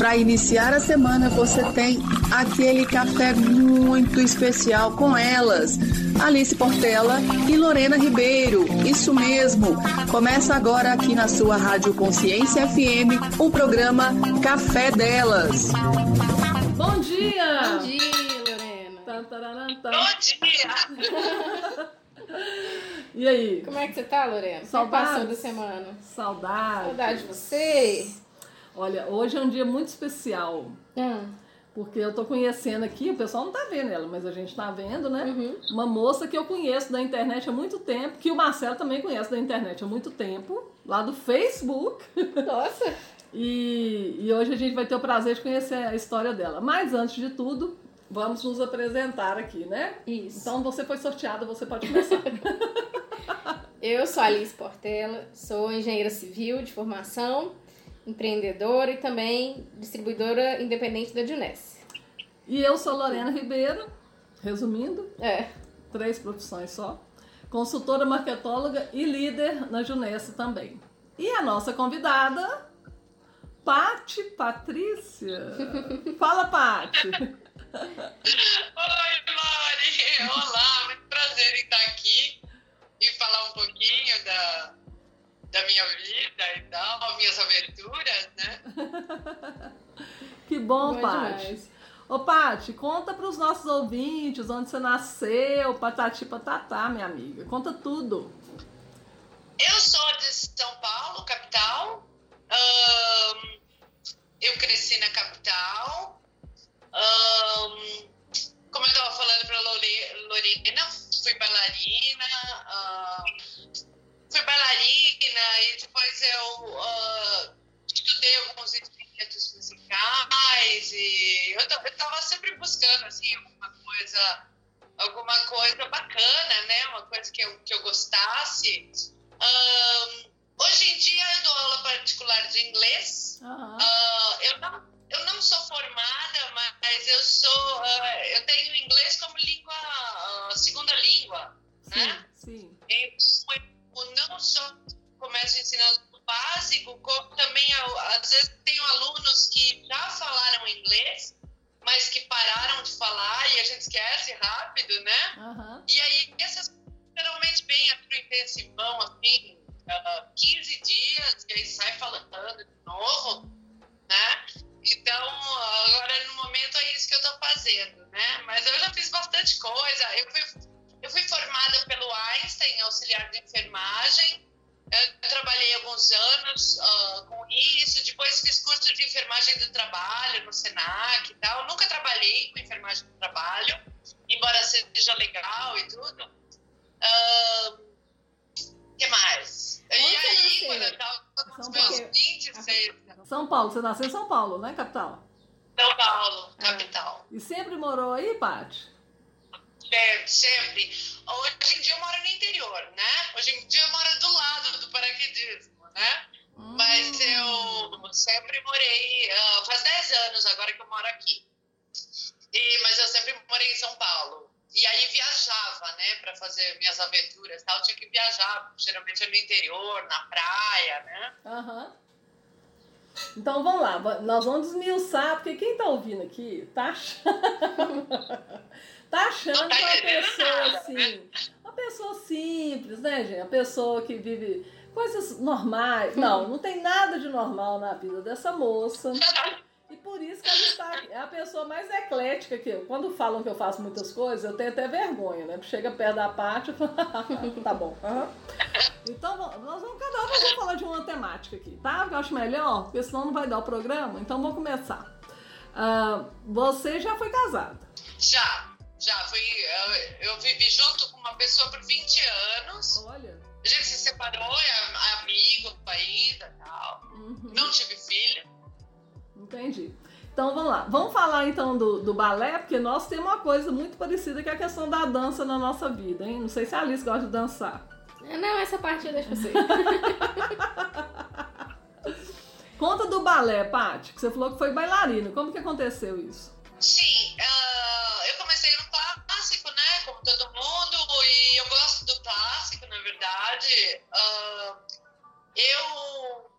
Para iniciar a semana, você tem aquele café muito especial com elas, Alice Portela e Lorena Ribeiro. Isso mesmo. Começa agora aqui na sua Rádio Consciência FM o programa Café Delas. Bom dia! Bom dia, Lorena. Tan, tararam, tan. Bom dia! E aí? Como é que você tá, Lorena? Como Saudades. passou da semana? Saudade. Saudade de você. Olha, hoje é um dia muito especial. Hum. Porque eu tô conhecendo aqui, o pessoal não tá vendo ela, mas a gente tá vendo, né? Uhum. Uma moça que eu conheço da internet há muito tempo, que o Marcelo também conhece da internet há muito tempo, lá do Facebook. Nossa. E, e hoje a gente vai ter o prazer de conhecer a história dela. Mas antes de tudo, vamos nos apresentar aqui, né? Isso. Então você foi sorteada, você pode começar. Eu sou Alice Portela, sou engenheira civil de formação, empreendedora e também distribuidora independente da Juness. e eu sou Lorena Ribeiro, resumindo, É. três profissões só. Consultora marketóloga e líder na Junessa também. E a nossa convidada, Pati Patrícia. Fala, Pati. Oi, Lori! Olá, muito prazer em estar aqui e falar um pouquinho da, da minha vida e tal, minhas aventuras, né? Que bom, Bom Pati. demais. Ô, Pati, conta para os nossos ouvintes onde você nasceu, patati patatá, minha amiga. Conta tudo. Eu sou de São Paulo, capital. Ahn, eu cresci na capital. Ahn, como eu estava falando para Lorena, fui bailarina. ahn, fui bailarina e depois eu ah, estudei alguns instrumentos musicais e eu estava sempre buscando assim alguma coisa alguma coisa bacana, né? Uma coisa que eu, que eu gostasse. Ahn, hoje em dia eu dou aula particular de inglês. Aham. Ah, eu, não, eu não sou formada, mas eu sou. ah, eu tenho inglês como língua, ah, segunda língua, né? Sim, sim. Eu não só começo ensinando o básico, como também às vezes tenho alunos que já falaram inglês, mas que pararam de falar e a gente esquece rápido, né? Aham. E aí, essas geralmente vem pro intensivão, assim, ah, 15 dias, e aí sai falando de novo, né? Então, agora no momento é isso que eu tô fazendo, né? Mas eu já fiz bastante coisa. Eu fui, eu fui formada pelo Einstein, auxiliar de enfermagem. Eu trabalhei alguns anos ah, com isso, depois fiz curso de enfermagem do trabalho no Senac e tal. Nunca trabalhei com enfermagem do trabalho, embora seja legal e tudo. O que mais? Onde e aí, quando eu tava com os São meus Paulo. 26, São Paulo, você nasceu em São Paulo, né, capital? São Paulo, Ah. capital. E sempre morou aí, Pati? Sempre, sempre. Hoje em dia eu moro no interior, né? Hoje em dia eu moro do lado do paraquedismo, né? Mas eu sempre morei, ah, faz 10 anos agora que eu moro aqui. E, mas eu sempre morei em São Paulo. E aí viajava, né, para fazer minhas aventuras tal. Tinha que viajar, geralmente é no interior, na praia, né? Aham. Então vamos lá, nós vamos desmiuçar, porque quem tá ouvindo aqui tá achando, tá achando tá que é uma pessoa nada, assim, uma pessoa simples, né, gente? Uma pessoa que vive coisas normais. Não, não tem nada de normal na vida dessa moça. E por isso que ela está aqui. É a pessoa mais eclética que eu. Quando falam que eu faço muitas coisas, eu tenho até vergonha, né? Chega perto da parte, eu falo, tá bom. aham. Então, nós vamos, cada um vamos falar de uma temática aqui, tá? Eu acho melhor, porque senão não vai dar o programa. Então, vamos começar. Ah, você já foi casada. Já, já. Fui, eu, eu vivi junto com uma pessoa por 20 anos. Olha. A gente se separou, é amigo ainda e tal. Uhum, Não tive filho. entendi. Então vamos lá. Vamos falar então do, do balé, porque nós temos uma coisa muito parecida que é a questão da dança na nossa vida, hein? Não sei se a Alice gosta de dançar. Não, essa parte eu deixo pra você. Conta do balé, Paty, que você falou que foi bailarina. Como que aconteceu isso? Sim, uh, eu comecei no clássico, né? Como todo mundo, e eu gosto do clássico, na verdade. Uh, eu,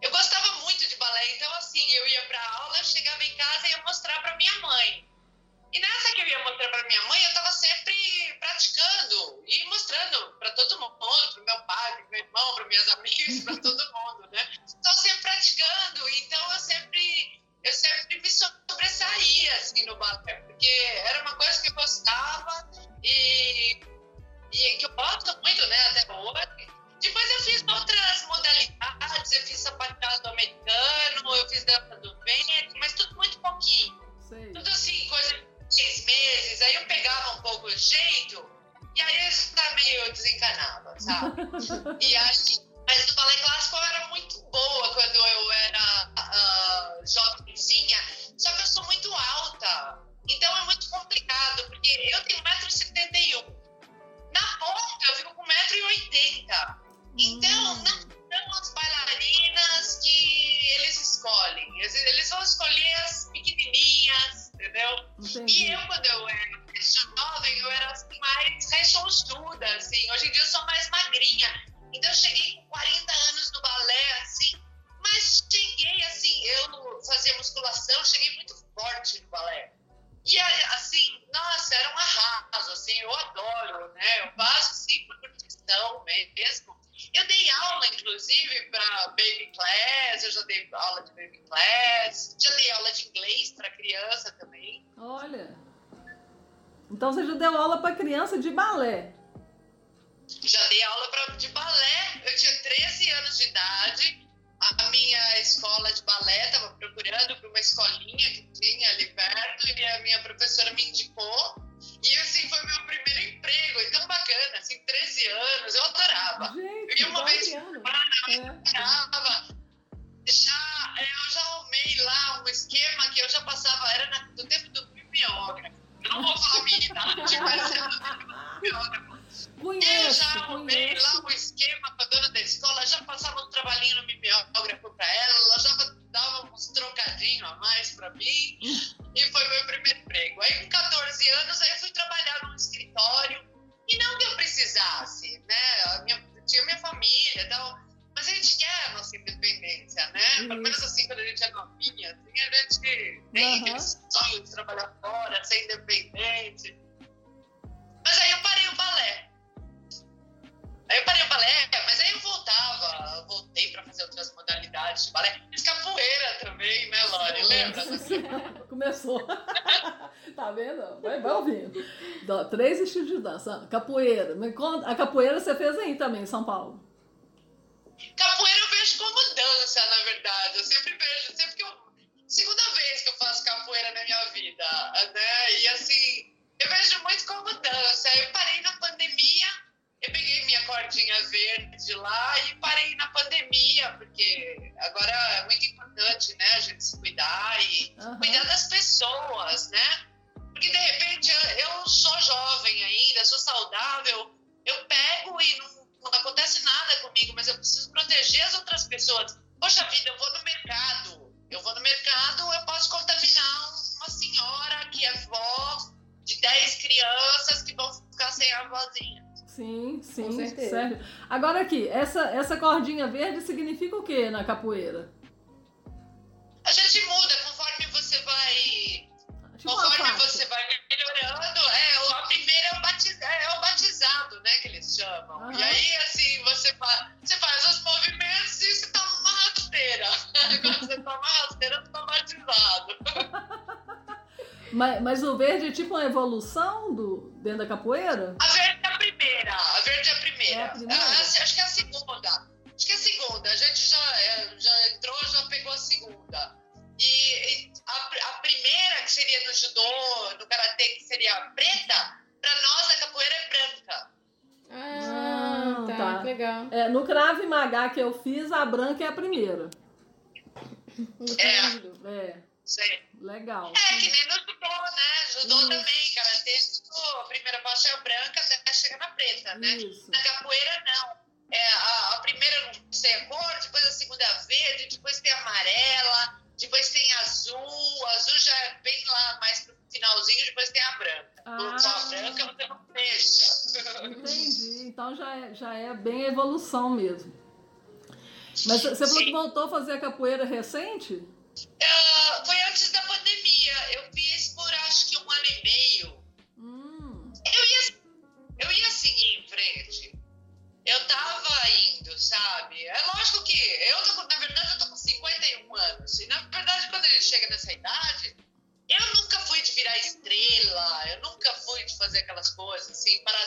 eu gostava muito de balé, então assim, eu ia pra aula, chegava em casa e ia mostrar pra minha mãe. E nessa que eu ia mostrar pra minha mãe, eu tava sempre praticando e mostrando pra todo mundo, pro meu pai, pro meu irmão, para minhas amigas, pra todo mundo, né? Estou sempre praticando, então eu sempre eu sempre me sobressaía assim, no balé, porque era uma coisa que eu gostava e, e que eu gosto muito né, até hoje. Depois eu fiz outras modalidades, eu fiz sapateado americano, eu fiz dança do vento, mas tudo muito pouquinho. Tudo assim, coisa de seis meses. Aí eu pegava um pouco o jeito e aí eu meio desencanava, sabe? e aí mas do balé clássico eu era muito boa quando eu era uh, jovenzinha, só que eu sou muito alta. Então é muito complicado, porque eu tenho 1,71m. Na ponta eu fico com 1,80m. Então hum. não são as bailarinas que eles escolhem. Eles, vão escolher as pequenininhas, entendeu? Entendi. E eu, baby class, já dei aula de inglês para criança também. Olha. Então você já deu aula para criança de balé? Já dei aula pra, de balé. Eu tinha 13 anos de idade. A minha escola de balé estava procurando para uma escolinha que tinha ali perto e a minha professora me indicou. E assim foi meu primeiro emprego, e tão bacana, assim, 13 anos, eu adorava. Gente, eu ia uma vez semana, eu É. adorava. Já, é, eu já arrumei lá um esquema que eu já passava, era na- do tempo do mimeógrafo. Eu não vou falar minha idade, mas era do tempo do mimeógrafo. Eu Conheço, já arrumei conheço. lá um esquema com a dona da escola, já passava um trabalhinho no mimeógrafo pra ela, ela já dava uns trocadinhos a mais pra mim, e foi meu primeiro emprego. Aí com 14 anos, aí eu fui trabalhar num escritório, e não que eu precisasse, né, minha, tinha minha família e tal, mas a gente quer a nossa independência, né, pelo menos assim, quando a gente é novinha, assim, a gente tem Aham. aquele sonho de trabalhar fora, ser independente. Mas aí eu parei o balé. Aí eu parei o balé, mas aí eu voltava, eu voltei pra fazer outras modalidades de balé. Fiz capoeira também, né, Lore? Lembra? Começou. tá vendo? Vai, vai ouvindo. Três estilos de dança. Capoeira. A capoeira você fez aí também, em São Paulo. Capoeira eu vejo como dança, na verdade. Eu sempre vejo, sempre que eu. Segunda vez que eu faço capoeira na minha vida, né? E assim, Agora aqui, essa, essa cordinha verde significa o que na capoeira? A gente muda conforme você vai Tipo Conforme você vai melhorando, é, a primeira é o, batiz, é o batizado, né, que eles chamam. Aham. E aí, assim, você, fa, você faz os movimentos e você toma uma rasteira. Quando você toma uma rasteira, você tá batizado. Mas, mas o verde é tipo uma evolução do, dentro da capoeira? A verde no judô, no karatê, que seria a preta, pra nós a capoeira é branca. Ah, Ah, tá, tá. legal. É, no Crave Magá que eu fiz, a branca é a primeira. Entendo. É, Sei. legal. É, que nem no judô, né? Judô Isso. também, karatê, judô. A primeira faixa é branca até chegar na preta, né? Isso. Na capoeira, não. É, a, a primeira não sei a cor, depois a segunda é verde, depois tem amarela, depois tem azul. Azul já é bem lá mais pro finalzinho, depois tem a branca. Ah. A branca você não deixa. Entendi. Então já é, já é bem a evolução mesmo. Mas você falou que Sim. voltou a fazer a capoeira recente? Ah, foi antes da pandemia. Eu coisas, assim, parada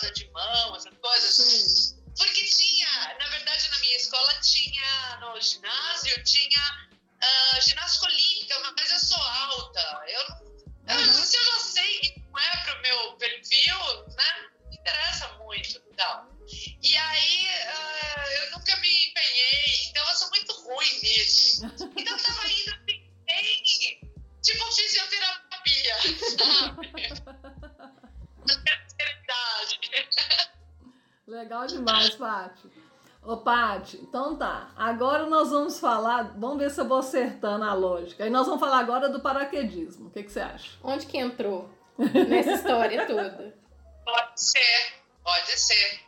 vamos falar, vamos ver se eu vou acertando a lógica. Aí nós vamos falar agora do paraquedismo. O que, que você acha? Onde que entrou nessa história toda? Pode ser, pode ser.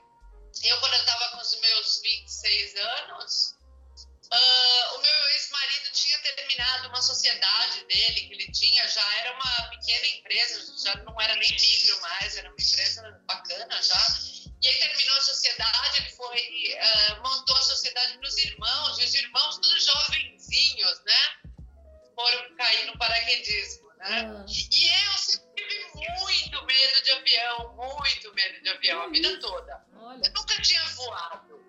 Eu, quando eu tava com os meus 26 anos, ah, o meu ex-marido tinha terminado uma sociedade dele, que ele tinha, já era uma pequena empresa, já não era nem micro mais, era uma empresa bacana já. E aí terminou a sociedade, ele foi, uh, montou a sociedade nos irmãos, e os irmãos, todos jovenzinhos, né? Foram cair no paraquedismo, né? Uhum. E eu sempre tive muito medo de avião, muito medo de avião, a vida toda. Olha. Eu nunca tinha voado.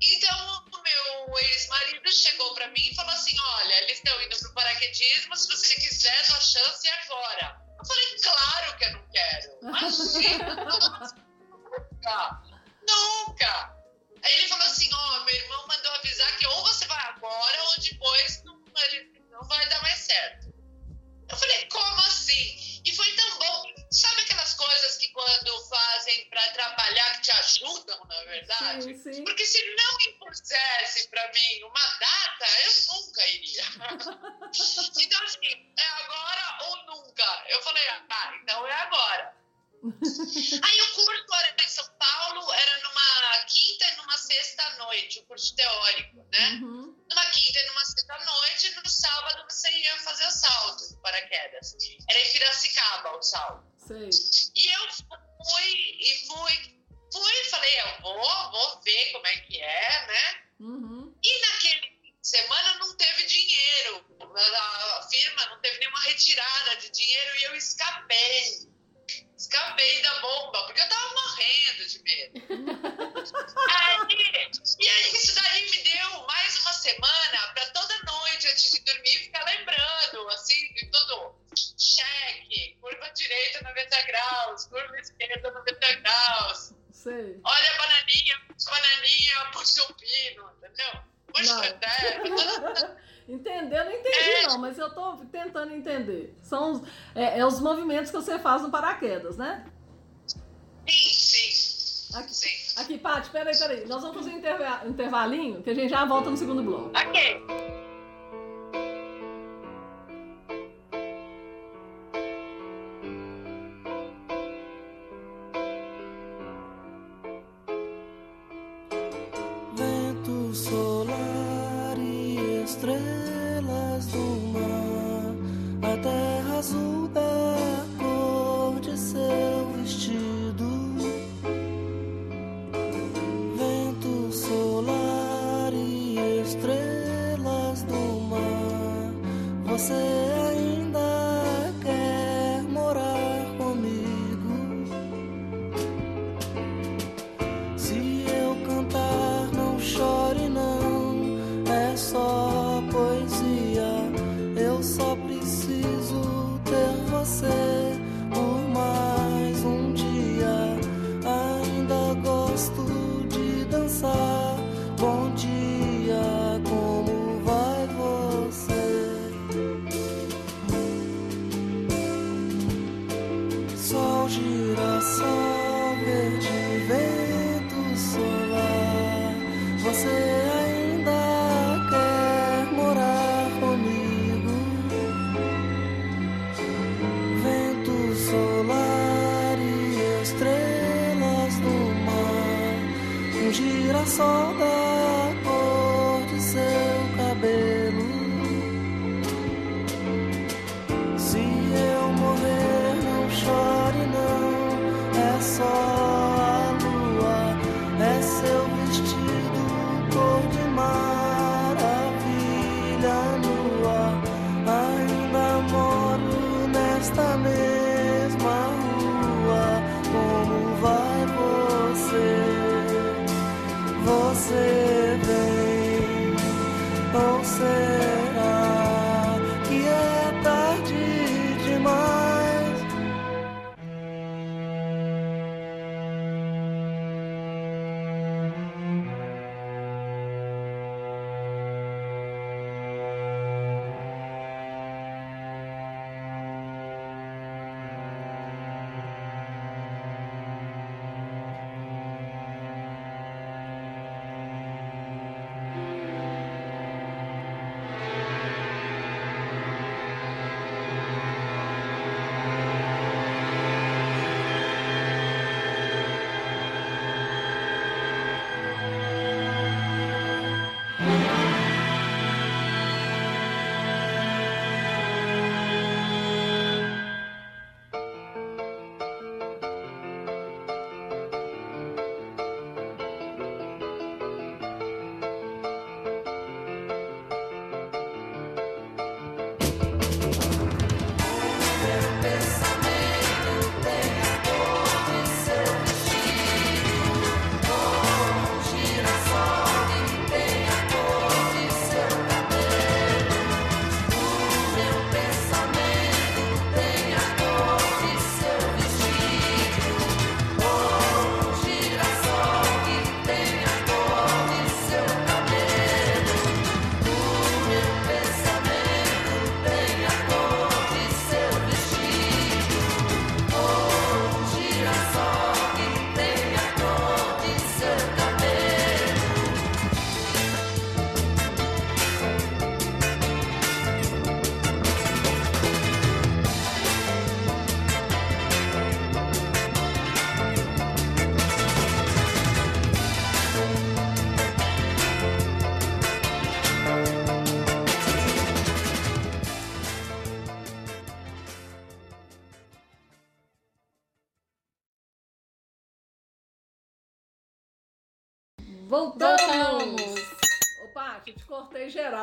Então, o meu ex-marido chegou para mim e falou assim: Olha, eles estão indo pro paraquedismo, se você quiser, sua chance é agora. Eu falei: Claro que eu não quero. Imagina! Nunca. Nunca. Aí ele falou assim: Ó, oh, meu irmão mandou avisar que ou você vai agora ou depois não, ele não vai dar mais certo. Eu falei: Como assim? E foi tão bom. Sabe aquelas coisas que quando fazem para atrapalhar, que te ajudam, na verdade? Sim, sim. Porque se não impusesse para mim uma data, eu nunca iria. então, assim, é agora ou nunca? Eu falei, ah, então é agora. Aí o curso era em São Paulo, era numa quinta e numa sexta noite, o curso teórico, né? Uhum. Numa quinta e numa sexta noite, no sábado você ia fazer o salto de paraquedas. Era em Piracicaba o salto. Sei. E eu fui, e fui, fui, falei, eu vou, vou ver como é que é, né? Uhum. E naquele semana não teve dinheiro, a firma não teve nenhuma retirada de dinheiro e eu escapei escapei da bomba, porque eu tava morrendo de medo. aí, e aí isso daí me deu mais uma semana para toda noite, antes de dormir, ficar lembrando, assim, de tudo. Cheque, curva direita 90 graus, curva esquerda 90 graus. Sei. Olha a bananinha, bananinha, puxa o pino, entendeu? Puxa o terra. Entender, não entendi é. não, mas eu tô tentando entender. São os, é, é, os movimentos que você faz no paraquedas, né? Sim, sim. Aqui, sim. aqui Paty, peraí, peraí. Nós vamos fazer um intervalinho que a gente já volta no segundo bloco. Ok.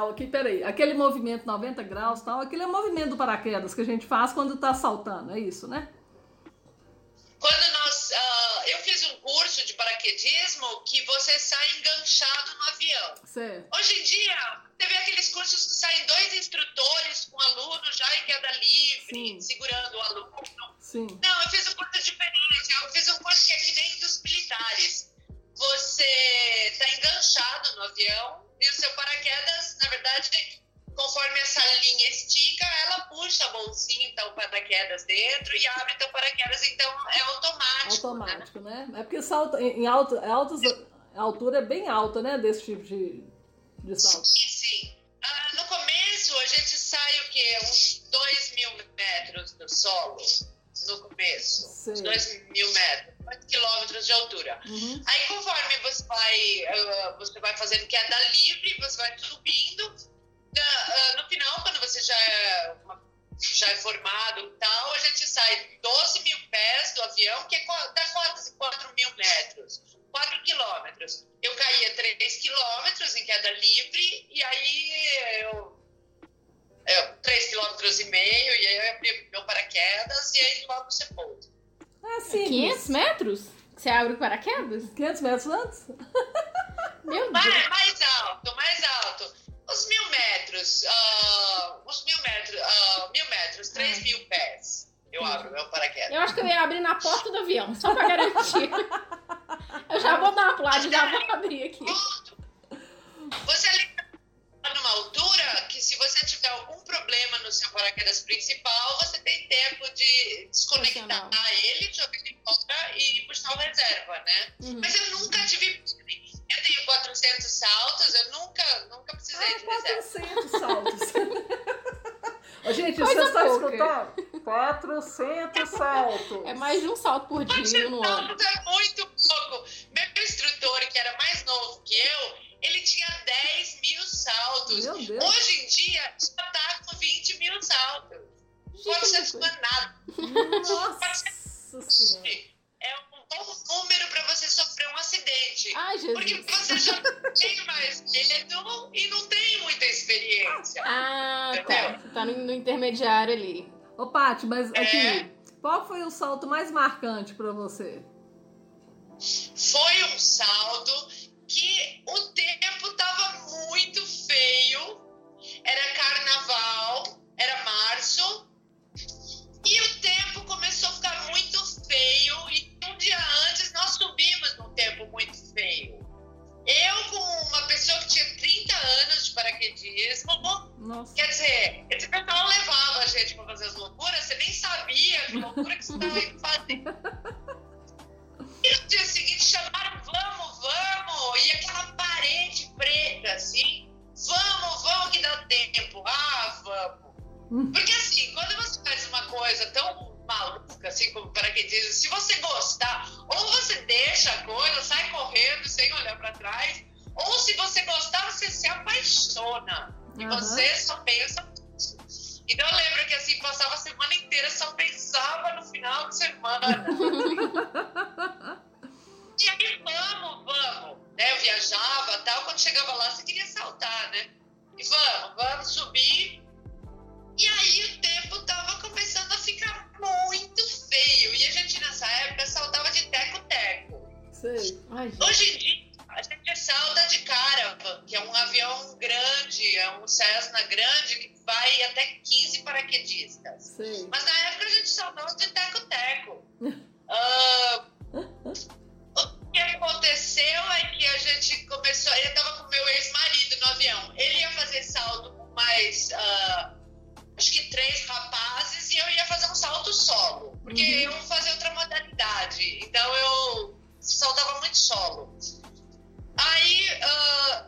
Geral aqui, peraí. Aquele movimento 90 graus tal, aquele é movimento do paraquedas que a gente faz quando tá saltando, é isso, né? Paraquedas dentro e abre teu paraquedas, então é automático. né? Automático, né? É porque salta em alto, altos, a altura é bem alta, né? Desse tipo de, de salto. Sim, sim. Ah, no começo, a gente sai o quê? Uns 2 mil metros do solo. No começo. Sei. Uns 2 mil metros. 2 quilômetros de altura. Uhum. Aí, conforme você vai, ah, você vai fazendo queda livre, você vai subindo. Ah, no final, quando você já é, uma- já é formado e tal, a gente sai 12 mil pés do avião, que é, dá quase 4 mil metros. 4 quilômetros. Eu caía 3 quilômetros em queda livre, e aí eu. eu 3 quilômetros e meio, e aí eu abri meu paraquedas, e aí logo você pousa. É simples. 500 metros? Que Você abre o paraquedas? 500 metros antes? Meu Mais, Deus. mais alto, mais alto. Uns mil metros, ah, uns mil metros, ah, mil metros, três Ah. mil pés. Eu abro meu paraquedas. Eu acho que eu ia abrir na porta do avião, só pra garantir. Eu já vou dar uma pulada já vou abrir aqui. Você ali tá numa altura que se você tiver algum problema no seu paraquedas principal, você tem tempo de desconectar Funcional. ele, jogar ele fora e puxar o reserva, né? Uhum. Mas eu nunca tive... Eu tenho 400 saltos, eu nunca, nunca precisei Ah, de reserva. 400 saltos. Gente, Coisa vocês estão pouca. escutando? 400 saltos. É mais de um salto por dia no ano. Saltos é muito pouco. Meu instrutor, que era mais novo que eu, ele tinha 10 mil saltos. Meu Deus. Hoje em dia, já tá com 20 mil saltos. 400 não é nada. Nossa senhora. É um bom número para você sofrer um acidente. Ai, Porque você já tem mais medo e não tem muita experiência. Ah, tá. Você tá no, no intermediário ali. Ô, Paty, mas É. aqui, qual foi o salto mais marcante pra você? Foi um salto que o tempo tava muito feio. Era carnaval, era março. E o tempo começou a ficar muito feio. Nós subimos num tempo muito feio. Eu, com uma pessoa que tinha 30 anos de paraquedismo, Nossa. Quer dizer, esse pessoal levava a gente pra fazer as loucuras, você nem sabia que loucura que você estava indo fazer. E no dia seguinte chamaram, vamos, vamos, e aquela parede preta, assim, vamos, vamos que dá tempo, ah, vamos. Porque assim, quando você faz uma coisa tão maluca, assim, como paraquedismo, se você gostar, ou você deixa a coisa, sai correndo sem olhar pra trás, ou se você gostar, você se apaixona. E Aham. você só pensa nisso. Então eu lembro que assim, passava a semana inteira, só pensava no final de semana. e aí, vamos, vamos. Né? Eu viajava tal, quando chegava lá, você queria saltar, né? E vamos, vamos subir. E aí o tempo tava começando a ficar muito feio. E a gente nessa época saltava de teco-teco. Hoje em dia, a gente salta de Caravan, que é um avião grande, é um Cessna grande que vai até 15 paraquedistas. Sei. Mas na época a gente saltava de teco-teco. Ah, o que aconteceu é que a gente começou. Eu estava com meu ex-marido no avião. Ele ia fazer salto com mais. ah, acho que três rapazes e eu ia fazer um salto solo. Porque eu ia fazer outra modalidade. Então eu saltava muito solo. Aí ah,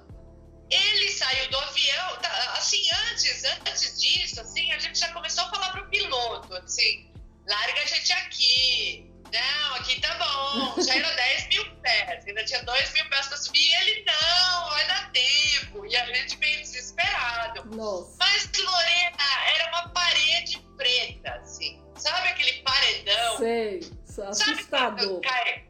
ele saiu do avião, tá, assim, antes, antes disso, assim, a gente já começou a falar pro piloto, assim, larga a gente aqui. Não, aqui tá bom. Já era 10 mil pés, ainda tinha 2 mil pés pra subir. E ele, não, vai dar tempo. E a gente meio desesperado. Nossa. Mas, Lorena, Sei. Sabe Assustador. quando cai,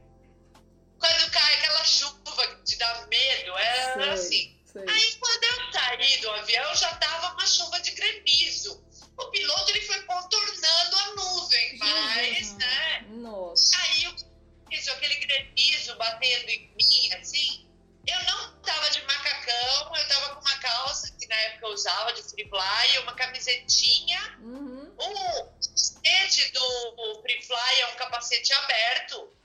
quando cai aquela chuva de dar medo, era Sei, assim. sei. Aí quando eu saí do avião, já tava uma chuva de granizo. O piloto ele foi contornando a nuvem, mas, Uhum. né? Nossa. Caiu aquele granizo batendo em mim, assim. Eu não tava de macacão, eu tava com uma calça que na época eu usava de free fly, uma camisetinha. Uhum. O capacete do Free Fly é um capacete aberto.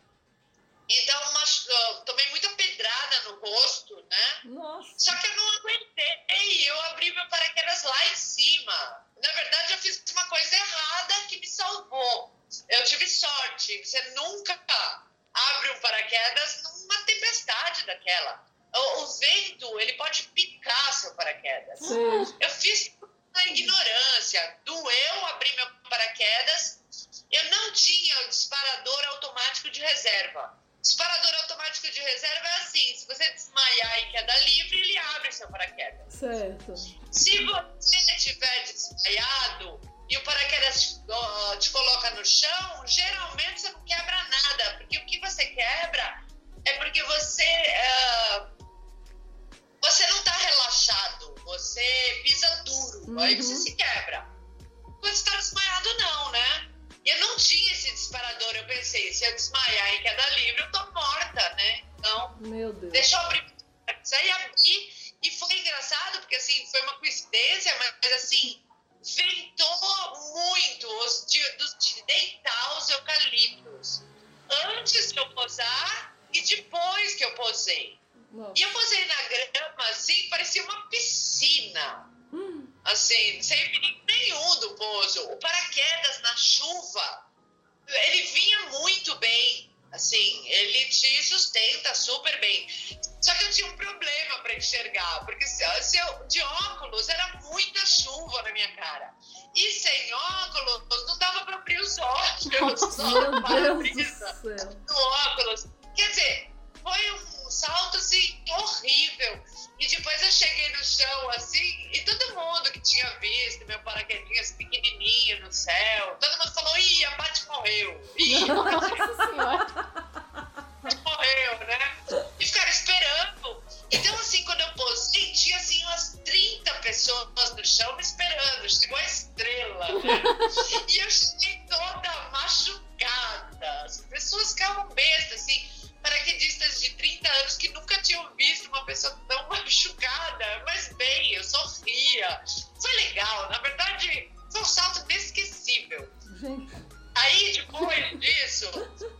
Então, eu tomei muita pedrada no rosto, né? Nossa. Só que eu não aguentei. Eu abri meu paraquedas lá em cima. Na verdade, eu fiz uma coisa errada que me salvou. Eu tive sorte. Você nunca abre um paraquedas numa tempestade daquela. O, vento, ele pode picar seu paraquedas. Sei. Eu fiz na ignorância. Doeu abrir meu paraquedas. Eu não tinha o disparador automático de reserva. Disparador automático de reserva é assim: se você desmaiar em queda livre, ele abre seu paraquedas. Certo. Se você tiver desmaiado e o paraquedas te, ó, te coloca no chão, geralmente você não quebra nada, porque o que você quebra é porque você ah, você não está relaxado, você pisa duro, aí você Uhum. se quebra. Quando você está desmaiado, não, né? E eu não tinha esse disparador, eu pensei, se eu desmaiar em queda livre, eu tô morta, né? Então, Meu Deus. Deixa eu abrir. Aí abri e foi engraçado, porque assim, foi uma coincidência, mas assim, ventou muito os de, dos de deitar os eucaliptos. Antes de eu posar e depois que eu posei. Nossa. E eu posei na grama, assim, parecia uma piscina. Hum. Assim, sem perigo nenhum do pouso. O paraquedas na chuva, ele vinha muito bem. Assim, ele te sustenta super bem. Só que eu tinha um problema para enxergar, porque se, se eu, de óculos era muita chuva na minha cara. E sem óculos, não dava para abrir os olhos. só Meu Deus do céu. do óculos. Quer dizer, foi um salto assim horrível. E depois eu cheguei no chão assim, e todo mundo que tinha visto meu paraquedinhas pequenininho no céu, todo mundo falou: ih, a Paty morreu. Ih, morreu, né? E ficaram esperando. Então, assim, quando eu posei, tinha assim umas 30 pessoas no chão me esperando. Chegou a estrela, né? E eu cheguei toda machucada. As pessoas ficavam bestas, assim, paraquedistas de 30 anos que nunca tinham visto uma pessoa tão machucada. Mas bem, eu sorria. Foi legal. Na verdade, foi um salto inesquecível. Aí, depois disso,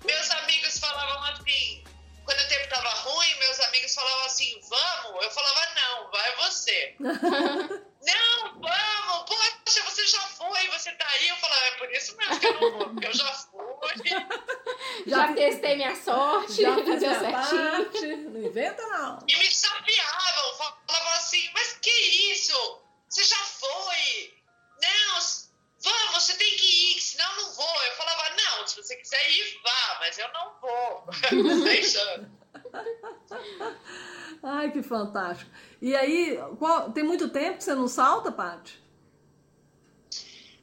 meus amigos falavam assim. Quando o tempo tava ruim, meus amigos falavam assim: vamos? Eu falava: não, vai você. não, vamos, poxa, você já foi, você tá aí. Eu falava: é por isso mesmo que eu não vou, porque eu já fui. Já testei minha sorte, Já fiz deu minha certinho. parte. Não inventa, não. E me desafiavam, falavam assim: mas que isso? Você já foi? Não, vamos, você tem que ir, senão eu não vou. Eu falava: não, se você quiser ir, vá, mas eu não vou. Deixando. Ai, que fantástico. E aí, qual- tem muito tempo que você não salta, Paty?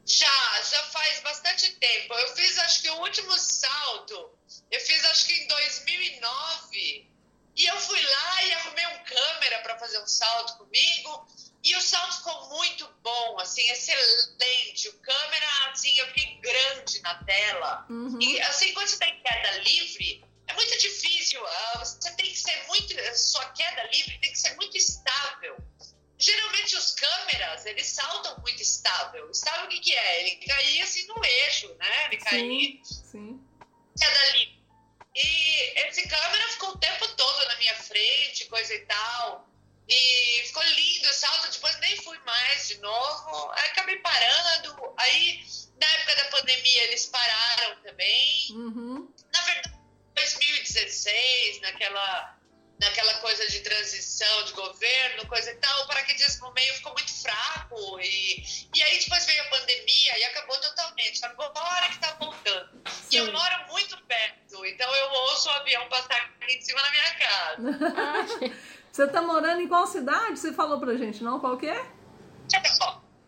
Já, já faz bastante tempo. Eu fiz, acho que o último salto, eu fiz, acho que em 2009. E eu fui lá e arrumei um câmera para fazer um salto comigo. E o salto ficou muito bom, assim, excelente. O câmera, assim, eu fiquei grande na tela. Uhum. E, assim, quando você tá em queda livre, muito difícil. ah, Você tem que ser muito. Sua queda livre tem que ser muito estável. Geralmente os câmeras, eles saltam muito estável. Estável o que, que é? Ele caía assim no eixo, né? Ele caía Sim, sim. queda livre. E esse câmera ficou o tempo todo na minha frente, coisa e tal. E ficou lindo o salto, depois nem fui mais de novo. Aí acabei parando. Aí, na época da pandemia, eles pararam também Uhum. na verdade, 2016, naquela, naquela coisa de transição de governo, coisa e tal, o paraquedismo meio ficou muito fraco. E, e aí depois veio a pandemia e acabou totalmente. Agora que tá voltando. E eu Sim. moro muito perto, então eu ouço o avião passar aqui em cima da minha casa. Você tá morando em qual cidade? Você falou pra gente, não? Qual que é?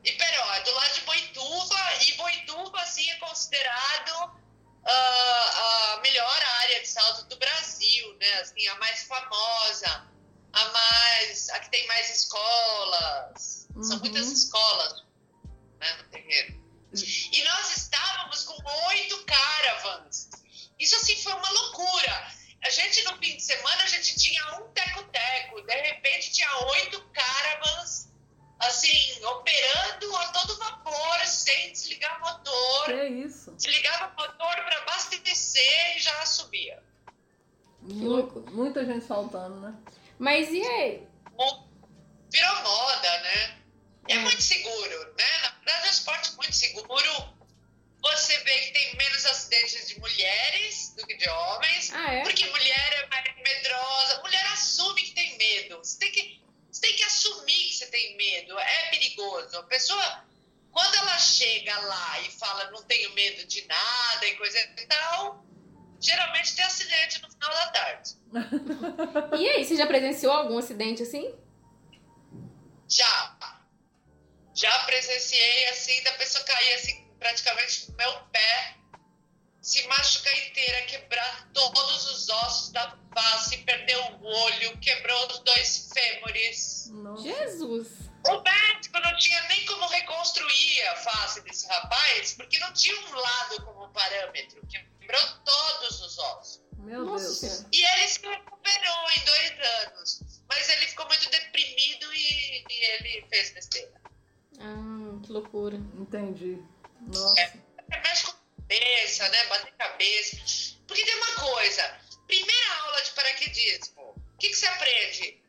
Iperó, é do lado de Boituva, e Boituva, assim, é considerado a, a melhor área de salto do Brasil, né? Assim, a mais famosa, a mais. a que tem mais escolas. Uhum. São muitas escolas né, no terreiro. E nós estávamos com oito caravans. Isso assim foi uma loucura. A gente no fim de semana a gente tinha um teco-teco, de repente tinha oito caravans assim, operando a todo vapor, sem desligar motor. Que isso? Desligava o motor para abastecer e já subia. Muito, muita gente faltando, né? Mas e aí? Virou moda, né? É, É. muito seguro, né? Na verdade, é um esporte muito seguro. Você vê que tem menos acidentes de mulheres do que de homens. Ah, é? Porque mulher é mais medrosa. Mulher assume que tem medo. Você tem que, você tem que assumir que você tem medo. É perigoso. A pessoa, quando ela chega lá e fala não tenho medo de nada e coisa e tal, geralmente tem acidente no final da tarde. E aí, você já presenciou algum acidente assim? Já. Já presenciei assim, da pessoa cair assim, praticamente no meu pé, se machucar inteira, quebrar todos os ossos da face, perder o olho, quebrou os dois fêmures. Nossa. Jesus! O médico não tinha nem como reconstruir a face desse rapaz, porque não tinha um lado como parâmetro, quebrou todos os ossos. Meu Nossa Deus. E ele se recuperou em dois anos, mas ele ficou muito deprimido e, e ele fez besteira. Ah, que loucura. Entendi. Nossa. É, mexe com a cabeça, né? Bater cabeça. Porque tem uma coisa: primeira aula de paraquedismo, o que, que você aprende?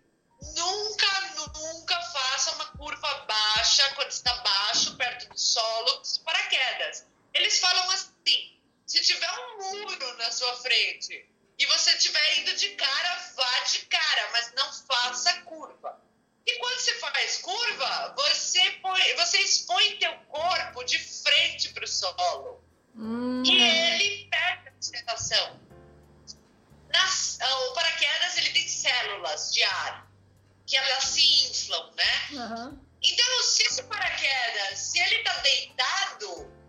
Nunca, nunca faça uma curva baixa quando está baixo, perto do solo, com os paraquedas. Eles falam assim: se tiver um muro na sua frente e você estiver indo de cara, vá de cara, mas não faça curva. E quando você faz curva, você, põe, você expõe teu corpo de frente para o solo. Hum, E ele perde a sustentação. Nas, ah, o paraquedas ele tem células de ar que elas se inflam, né? aham. Então, se esse paraquedas, se ele está deitado,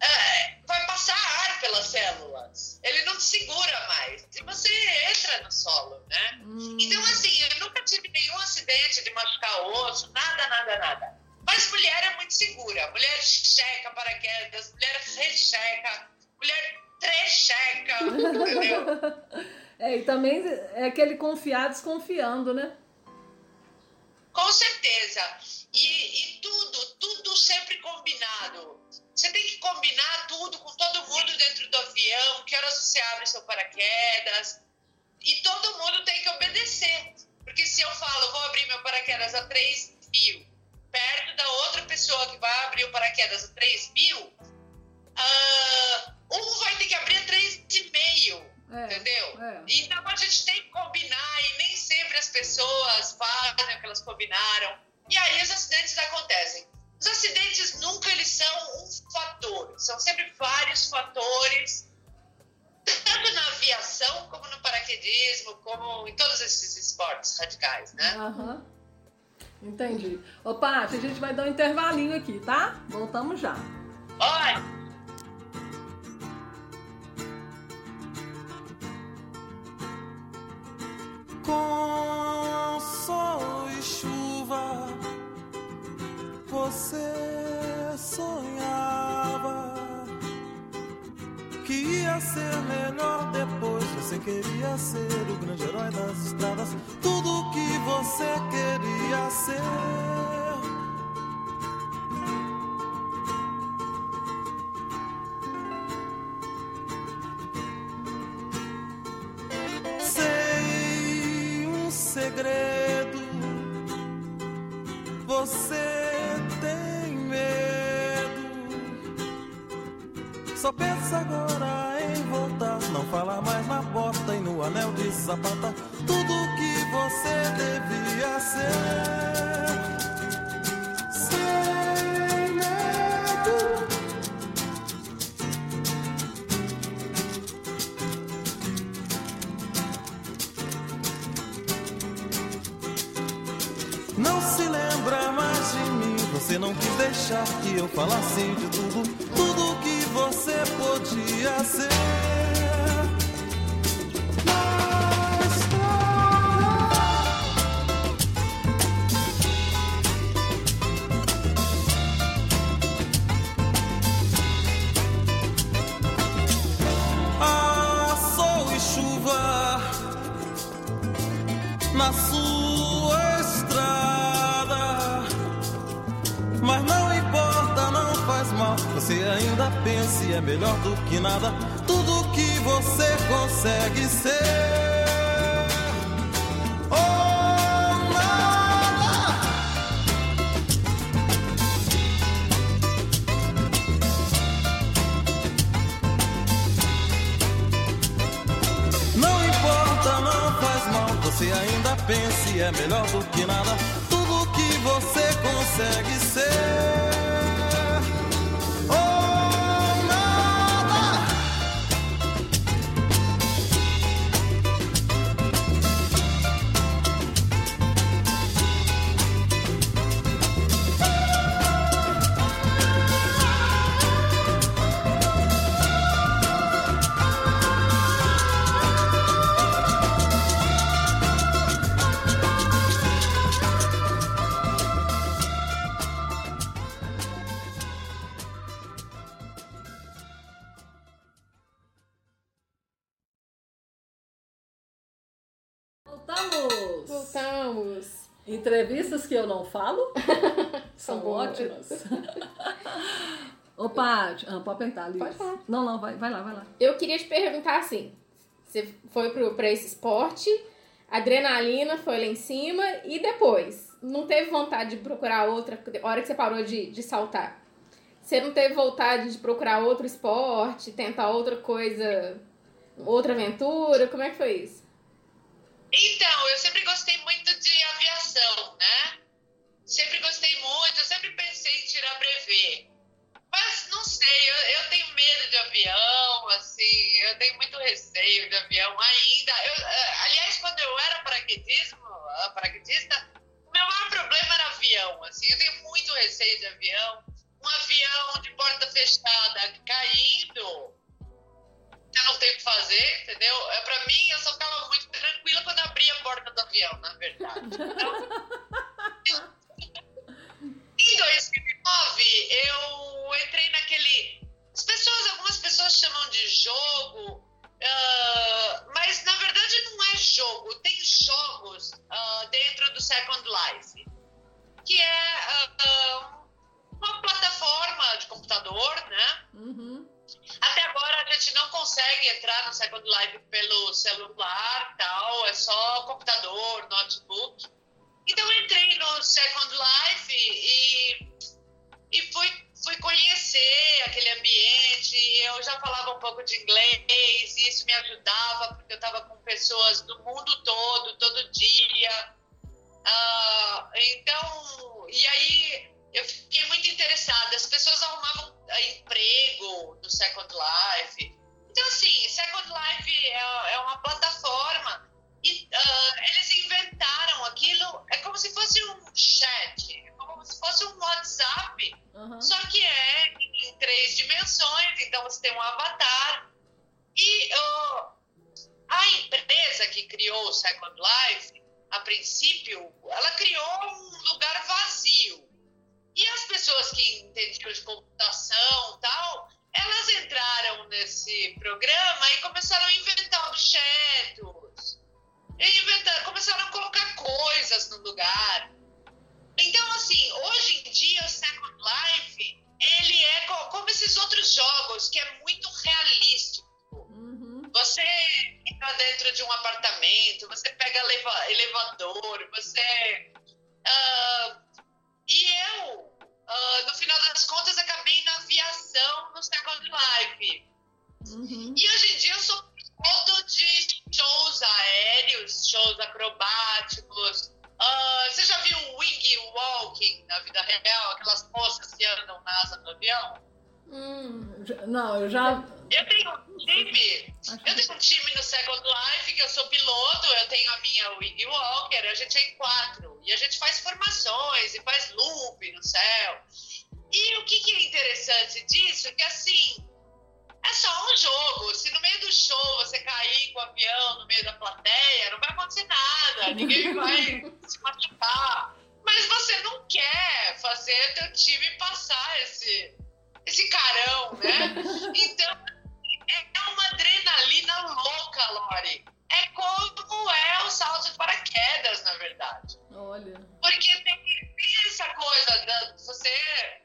é, vai passar ar pelas células. Ele não segura mais. E você entra no solo, né? Hum, Então, assim, eu nunca tive nenhum acidente de machucar osso, nada, nada, nada. Mas mulher é muito segura. Mulher checa paraquedas, mulher recheca, mulher trecheca, entendeu? É, e também é aquele confiar desconfiando, né? Com certeza. E, e tudo, tudo sempre combinado. Você tem que combinar tudo com todo mundo dentro do avião, que horas você abre seu paraquedas. E todo mundo tem que obedecer. Porque se eu falo, vou abrir meu paraquedas a 3 mil, perto da outra pessoa que vai abrir o paraquedas a 3 mil, ah, um vai ter que abrir a 3,5. É, Entendeu? é. Então a gente tem que combinar e nem sempre as pessoas fazem o que elas combinaram. E aí os acidentes acontecem. Os acidentes nunca eles são um fator, são sempre vários fatores, tanto na aviação como no paraquedismo, como em todos esses esportes radicais, né? Aham. Entendi. Ô, Paty, a gente vai dar um intervalinho aqui, tá? Voltamos já. Olha, Com sol e chuva, você sonhava que ia ser melhor depois. Você queria ser o grande herói das estradas, tudo que você queria ser. Pensa agora em voltar. Não fala mais na porta e no anel de sapata. Tudo que você devia ser. Sem medo. Não se lembra mais de mim. Você não quis deixar que eu falasse de tudo, tudo que você podia ser. Você ainda pense é melhor do que nada. Tudo que você consegue ser. Oh, nada. Não importa, não faz mal. Você ainda pense é melhor do que nada. Tudo que você consegue ser. Ah, pode apertar, Liz. Pode falar. Não, não, vai, vai lá, vai lá. Eu queria te perguntar assim: você foi pro, pra esse esporte, a adrenalina foi lá em cima e depois? Não teve vontade de procurar outra, hora que você parou de, de saltar? Você não teve vontade de procurar outro esporte, tentar outra coisa, outra aventura? Como é que foi isso? Então, eu sempre gostei muito de aviação, né? Sempre gostei muito, eu sempre pensei em tirar brevet. Mas não sei, eu, eu tenho medo de avião, assim, eu tenho muito receio de avião ainda. Eu, eh, aliás, quando eu era paraquedismo, ah, paraquedista, o meu maior problema era avião, assim, eu tenho muito receio de avião. Um avião de porta fechada caindo, eu não tenho o que fazer, entendeu? É, pra mim, eu só ficava muito tranquila quando abria a porta do avião, na verdade. Então, em 2009, eu entrei naquele. As pessoas, algumas pessoas chamam de jogo, ah, mas na verdade não é jogo. Tem jogos ah, dentro do Second Life, que é ah, uma plataforma de computador, né? Uhum. Até agora a gente não consegue entrar no Second Life pelo celular tal, é só computador, notebook. Então eu entrei no Second Life e, e fui, fui conhecer aquele ambiente. Eu já falava um pouco de inglês e isso me ajudava porque eu estava com pessoas do mundo todo, todo dia. Ah, então, e aí eu fiquei muito interessada. As pessoas arrumavam ah, emprego no Second Life. Então, assim, Second Life é, é uma plataforma e ah, eles inventaram aquilo. É como se fosse um chat, como se fosse um WhatsApp, Uhum. só que é em três dimensões. Então, você tem um avatar. E ah, a empresa que criou o Second Life, a princípio, ela criou um lugar vazio. E as pessoas que entendiam de computação tal, elas entraram nesse programa jogos, que é muito realístico. Uhum. Você entra dentro de um apartamento, você pega eleva- elevador, você. ah, e eu, ah, no final das contas, acabei na aviação no Second Life. Uhum. E hoje em dia eu sou piloto de shows aéreos, shows acrobáticos. Ah, você já viu o wing walking na vida real? Aquelas moças que andam na asa do avião? Hum, Não, eu já. Eu tenho um time, eu tenho um time no Second Life, que eu sou piloto, eu tenho a minha Wing Walker, a gente é em quatro. E a gente faz formações e faz loop no céu. E o que, que é interessante disso? é Que assim, é só um jogo. Se no meio do show você cair com o avião no meio da plateia, não vai acontecer nada. Ninguém vai se machucar. Mas você não quer fazer teu time passar esse, esse carão, né? Então, é uma adrenalina louca, Lori. É como é o salto de paraquedas, na verdade. Olha. Porque tem, tem essa coisa, da, você,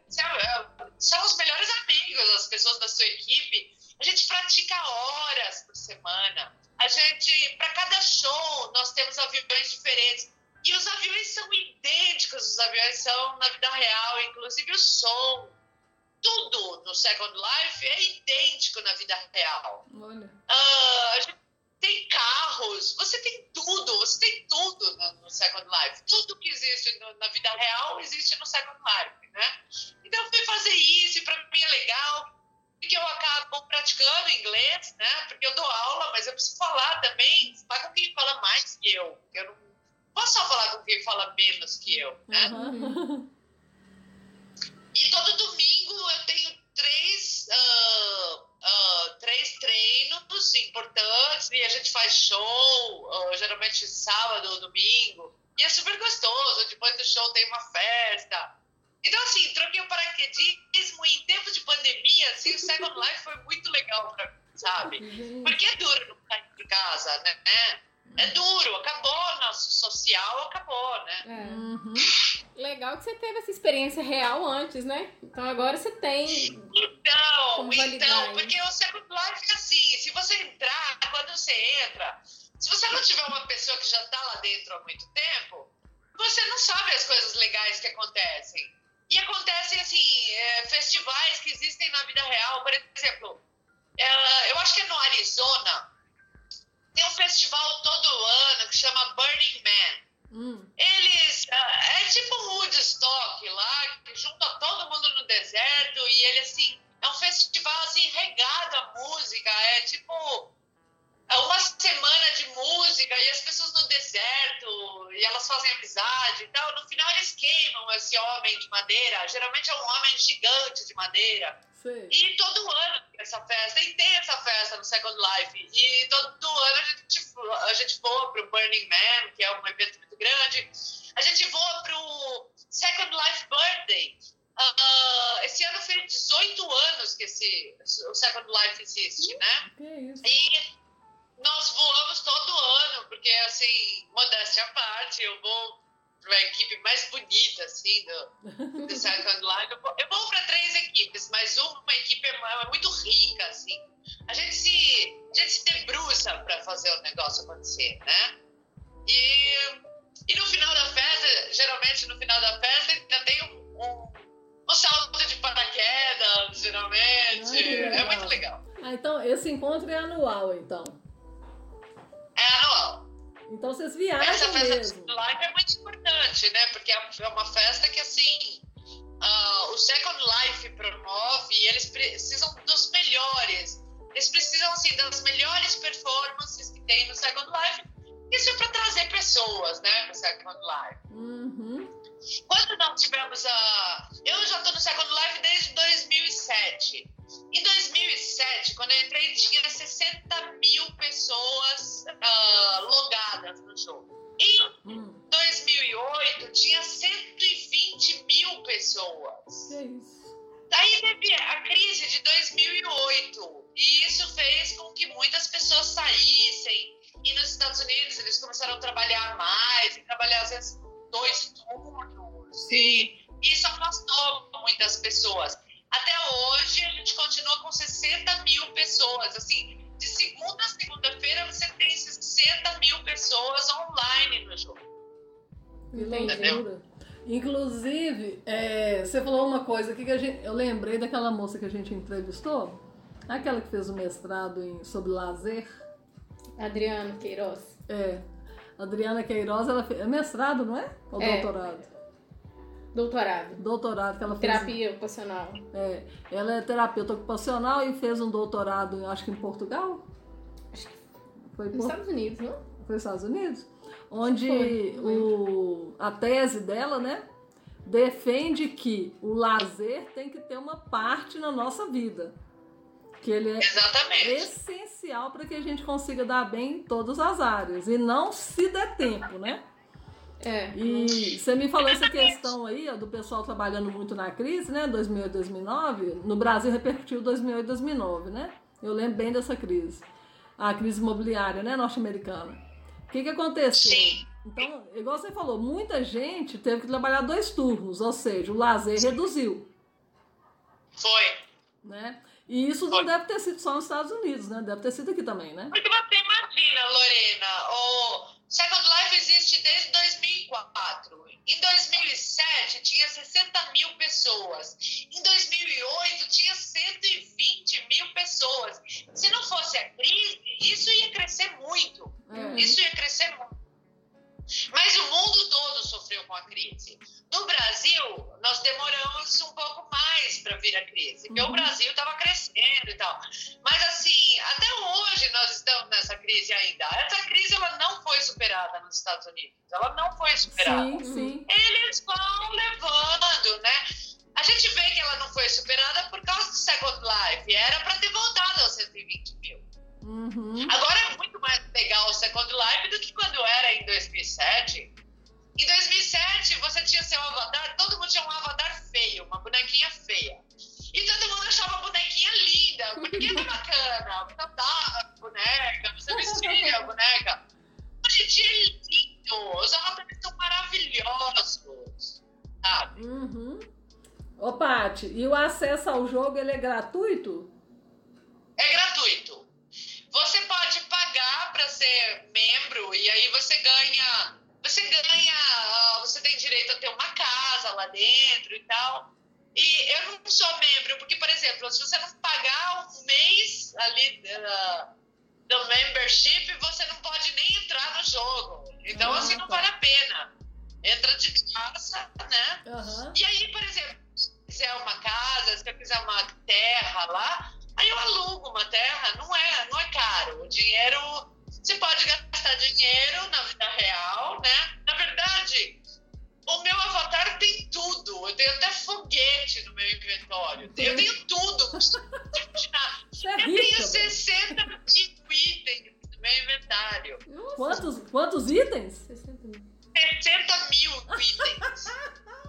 são os melhores amigos pessoas da sua equipe, a gente pratica horas por semana. A gente, para cada show, nós temos aviões diferentes. E os aviões são idênticos, os aviões são na vida real, inclusive o som. Tudo no Second Life é idêntico na vida real. Olha. Gente tem carros, você tem tudo, você tem tudo no, no Second Life. Tudo que existe no, na vida real existe no Second Life, né? Então eu fui fazer isso e para mim é legal, porque eu acabo praticando inglês, né? Porque eu dou aula, mas eu preciso falar também, falar com quem fala mais que eu. Eu não posso só falar com quem fala menos que eu, né? Aham. E todo domingo três, ah, três treinos importantes e a gente faz show, ah, geralmente sábado ou domingo. E é super gostoso. Depois do show tem uma festa. Então, assim, troquei o paraquedismo em tempo de pandemia, assim, o Second Life foi muito legal pra mim, sabe? Porque é duro não sair de casa, né? É duro, acabou o nosso social, acabou, né? É. Uhum. Legal que você teve essa experiência real antes, né? Então agora você tem. Então, então, porque o Second Life é assim, se você entrar, quando você entra, se você não tiver uma pessoa que já está lá dentro há muito tempo, você não sabe as coisas legais que acontecem. E acontecem, assim, é, festivais que existem na vida real, por exemplo, é, eu acho que é no Arizona, tem um festival todo ano que chama Burning Man. Hum. Eles. ah, É tipo um Woodstock lá, que junta todo mundo no deserto e ele, assim. É um festival, assim, regado a música. É tipo. É uma semana de música e as pessoas no deserto e elas fazem amizade e tal. No final, eles queimam esse homem de madeira. Geralmente é um homem gigante de madeira. Sei. E todo ano tem essa festa, e tem essa festa no Second Life. E todo ano a gente, a gente voa pro Burning Man, que é um evento muito grande. A gente voa pro Second Life Birthday. Ah, esse ano fez 18 anos que esse, o Second Life existe, né? Que isso? E nós voamos todo ano, porque, assim, modéstia à parte, eu vou para a equipe mais bonita, assim, do, do Second Life. Vocês Essa viajam festa mesmo. Coisa aqui que a gente, eu lembrei daquela moça que a gente entrevistou, aquela que fez o mestrado em, sobre lazer. Adriano Queiroz. É, Adriana Queiroz, ela fez, é mestrado, não é? Ou É. doutorado? Doutorado. Doutorado que ela fez. Terapia ocupacional. É, ela é terapeuta ocupacional e fez um doutorado, acho que em Portugal. Acho que Foi, nos por, Estados Unidos, não? foi nos Estados Unidos? Onde Foi, o, a tese dela, né, defende que o lazer tem que ter uma parte na nossa vida. Que ele é Exatamente. essencial para que a gente consiga dar bem em todas as áreas. E não se der tempo, né? É. E você me falou essa questão aí, ó, do pessoal trabalhando muito na crise, né? 2008, 2009. No Brasil repercutiu 2008, 2009, né? Eu lembro bem dessa crise. A crise imobiliária, né? Norte-americana. O que que aconteceu? Sim. Então, igual você falou, muita gente teve que trabalhar dois turnos, ou seja, o lazer reduziu, Foi. Né? E isso não deve ter sido só nos Estados Unidos, né? Deve ter sido aqui também, né? Porque você imagina, Lorena, o Second Life existe desde 2004. Em 2007 tinha 60 mil pessoas. Em 2008 tinha 120 mil pessoas. Se não fosse a crise, isso ia crescer muito. É. Isso ia crescer muito. Mas o mundo todo sofreu com a crise. No Brasil, nós demoramos um pouco mais para vir a crise, porque o Brasil estava crescendo e tal. Mas assim, até hoje nós estamos nessa crise ainda. Essa crise ela não foi superada nos Estados Unidos. Ela não foi superada. Sim, sim. Eles vão levando, né? A gente vê que ela não foi superada por causa do Second Life. Era para ter voltado aos 120 mil. Uhum. Agora é muito mais legal o Second Life do que quando era em 2007. Em 2007, você tinha seu avatar, todo mundo tinha um avatar feio, uma bonequinha feia. E todo mundo achava a bonequinha linda, porque era bacana. Você dava a boneca, você vestia a boneca. Hoje em dia é lindo, os avatares são maravilhosos. Sabe? Uhum. Ô, Paty, e o acesso ao jogo ele é gratuito? É gratuito. Você pode pagar para ser membro e aí você ganha, você ganha, ah, você tem direito a ter uma casa lá dentro e tal. E eu não sou membro porque, por exemplo, se você não pagar um mês ali uh, do membership, você não pode nem entrar no jogo. Então, Ah, assim, não tá. vale a pena. Entra de graça, né? Aham. E aí, por exemplo, se eu quiser uma casa, se eu quiser uma terra lá, aí eu alugo uma terra, não é, não é caro. O dinheiro, você pode gastar dinheiro na vida real, né? Na verdade, o meu avatar tem tudo. Eu tenho até foguete no meu inventório. Eu tenho tudo. É Eu tenho velho. 60 mil itens no meu inventário. Quantos, quantos itens? 60 mil. 60 mil itens.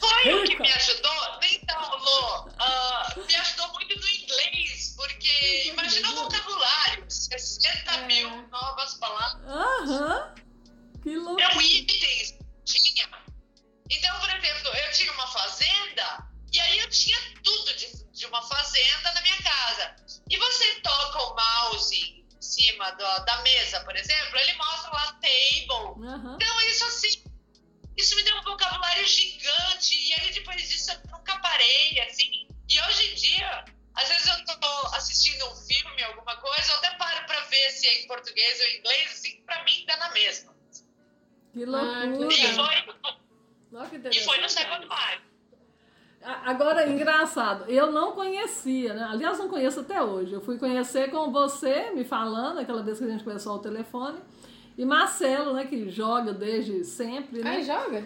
Foi o que me ajudou? Então, Lô, ah, me ajudou muito no inglês, porque imagina o vocabulário, 60 É. mil novas palavras, Aham. Que louco. eram itens tinha. Então, por exemplo, eu tinha uma fazenda, e aí eu tinha tudo de, de uma fazenda na minha casa. E você toca o mouse em cima da, da mesa, por exemplo, ele mostra lá table, Aham. então, isso assim, isso me deu um vocabulário gigante. E aí, depois disso, eu nunca parei, assim. E hoje em dia, às vezes eu tô assistindo um filme, alguma coisa, eu até paro pra ver se é em português ou em inglês, assim, pra mim dá na mesma. Que loucura. E foi, e foi no. Second Life. Agora, engraçado, eu não conhecia, né? Aliás, não conheço até hoje. Eu fui conhecer com você me falando, aquela vez que a gente conversou ao telefone, e Marcelo, né, que joga desde sempre, né? Ah, joga?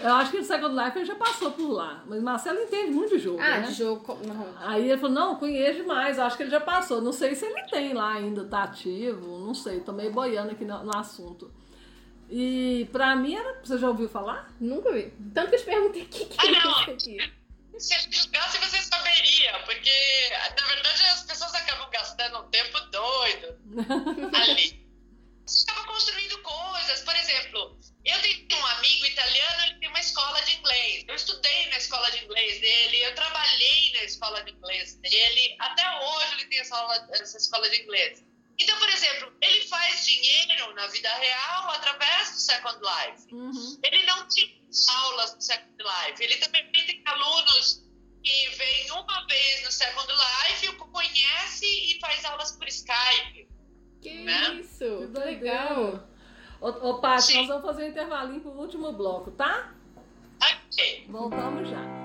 Eu acho que o Second Life ele já passou por lá, mas Marcelo entende muito de jogo, Ah, né? de jogo. Não. Aí ele falou, não, conheço demais, acho que ele já passou. Não sei se ele tem lá ainda, tá ativo, não sei, tô meio boiando aqui no, no assunto. E pra mim era. Você já ouviu falar? Nunca vi. Tanto que eu te perguntei o que, que Ah, é não. isso aqui. Se você saberia, porque, na verdade, as pessoas acabam gastando um tempo doido ali. Você estava construindo coisas, por exemplo, eu tenho um amigo italiano, ele tem uma escola de inglês. Eu estudei na escola de inglês dele, eu trabalhei na escola de inglês dele, até hoje ele tem essa, aula- essa escola de inglês. Então, por exemplo, ele faz dinheiro na vida real através do Second Life. Uhum. Ele não tinha aulas no Second Life. Ele também tem alunos que vêm uma vez no Second Life, o conhece e faz aulas por Skype. Que Né? isso? Que legal. Ô, ô Paty, nós vamos fazer um intervalinho pro último bloco, tá? Ok. Voltamos já.